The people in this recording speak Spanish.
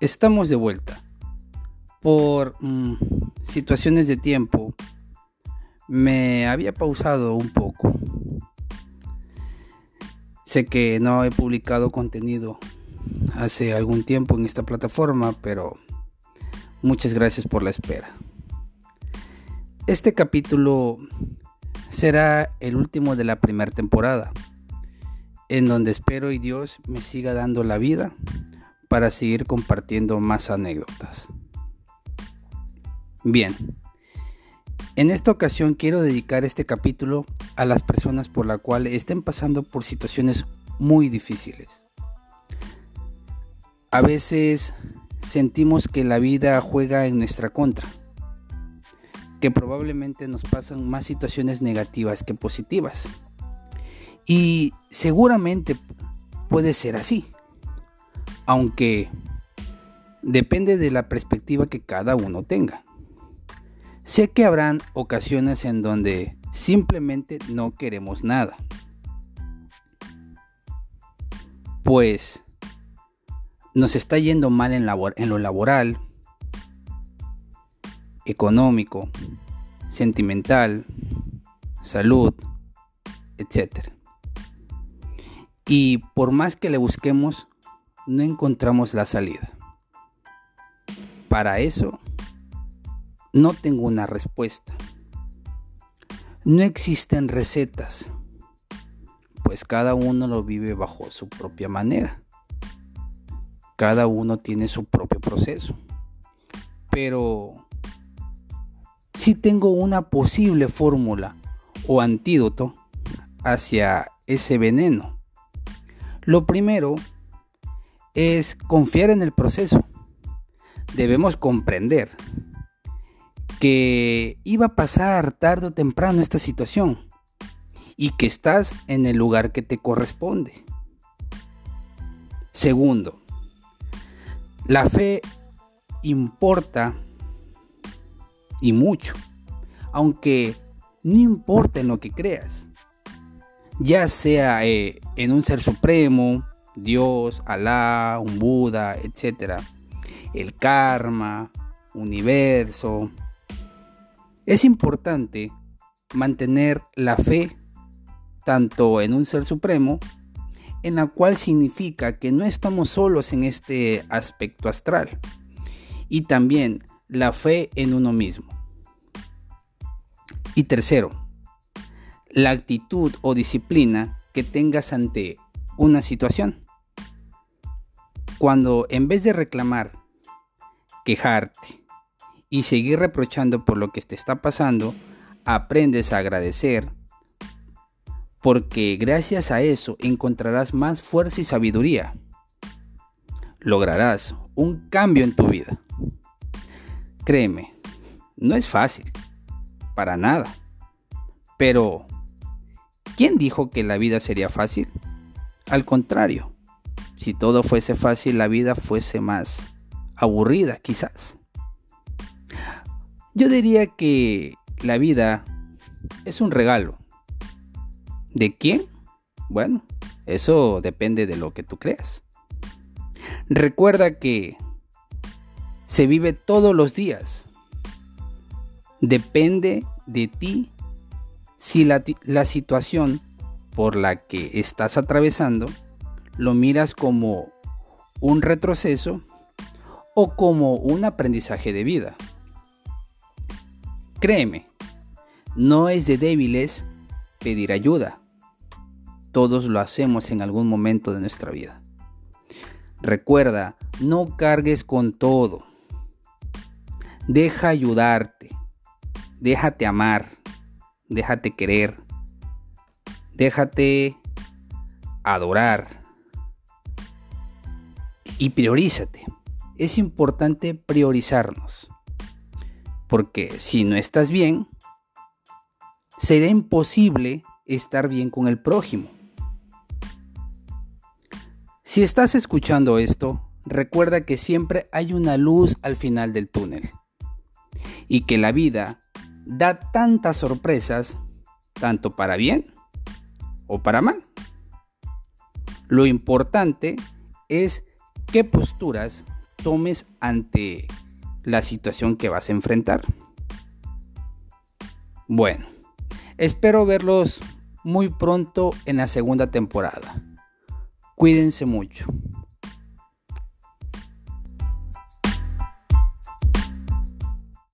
Estamos de vuelta. Por mm, situaciones de tiempo, me había pausado un poco. Sé que no he publicado contenido hace algún tiempo en esta plataforma, pero muchas gracias por la espera. Este capítulo será el último de la primera temporada, en donde espero y Dios me siga dando la vida para seguir compartiendo más anécdotas. Bien, en esta ocasión quiero dedicar este capítulo a las personas por las cuales estén pasando por situaciones muy difíciles. A veces sentimos que la vida juega en nuestra contra, que probablemente nos pasan más situaciones negativas que positivas. Y seguramente puede ser así aunque depende de la perspectiva que cada uno tenga. Sé que habrán ocasiones en donde simplemente no queremos nada. Pues nos está yendo mal en, lo laboral, económico, sentimental, salud, etc. Y por más que le busquemos, no encontramos la salida. Para eso, no tengo una respuesta. No existen recetas, pues cada uno lo vive bajo su propia manera. Cada uno tiene su propio proceso. Pero si tengo una posible fórmula o antídoto hacia ese veneno. Lo primero es confiar en el proceso. Debemos comprender que iba a pasar tarde o temprano esta situación y que estás en el lugar que te corresponde. Segundo, la fe importa y mucho, aunque no importa en lo que creas, ya sea eh, en un ser supremo, Dios, Alá, un Buda, etc. El karma, universo. Es importante mantener la fe tanto en un ser supremo, en la cual significa que no estamos solos en este aspecto astral, y también la fe en uno mismo. Y tercero, la actitud o disciplina que tengas ante una situación. Cuando en vez de reclamar, quejarte y seguir reprochando por lo que te está pasando, aprendes a agradecer, porque gracias a eso encontrarás más fuerza y sabiduría. Lograrás un cambio en tu vida. Créeme, no es fácil, para nada. Pero, ¿quién dijo que la vida sería fácil? Al contrario, si todo fuese fácil, la vida fuese más aburrida, quizás. Yo diría que la vida es un regalo. ¿De quién? Bueno, eso depende de lo que tú creas. Recuerda que se vive todos los días. Depende de ti si la, la situación por la que estás atravesando lo miras como un retroceso o como un aprendizaje de vida. Créeme, no es de débiles pedir ayuda. Todos lo hacemos en algún momento de nuestra vida. Recuerda, no cargues con todo. Deja ayudarte. Déjate amar. Déjate querer. Déjate adorar y priorízate. Es importante priorizarnos. Porque si no estás bien, será imposible estar bien con el prójimo. Si estás escuchando esto, recuerda que siempre hay una luz al final del túnel. Y que la vida da tantas sorpresas, tanto para bien o para mal. Lo importante es qué posturas tomes ante la situación que vas a enfrentar. Bueno, espero verlos muy pronto en la segunda temporada. Cuídense mucho.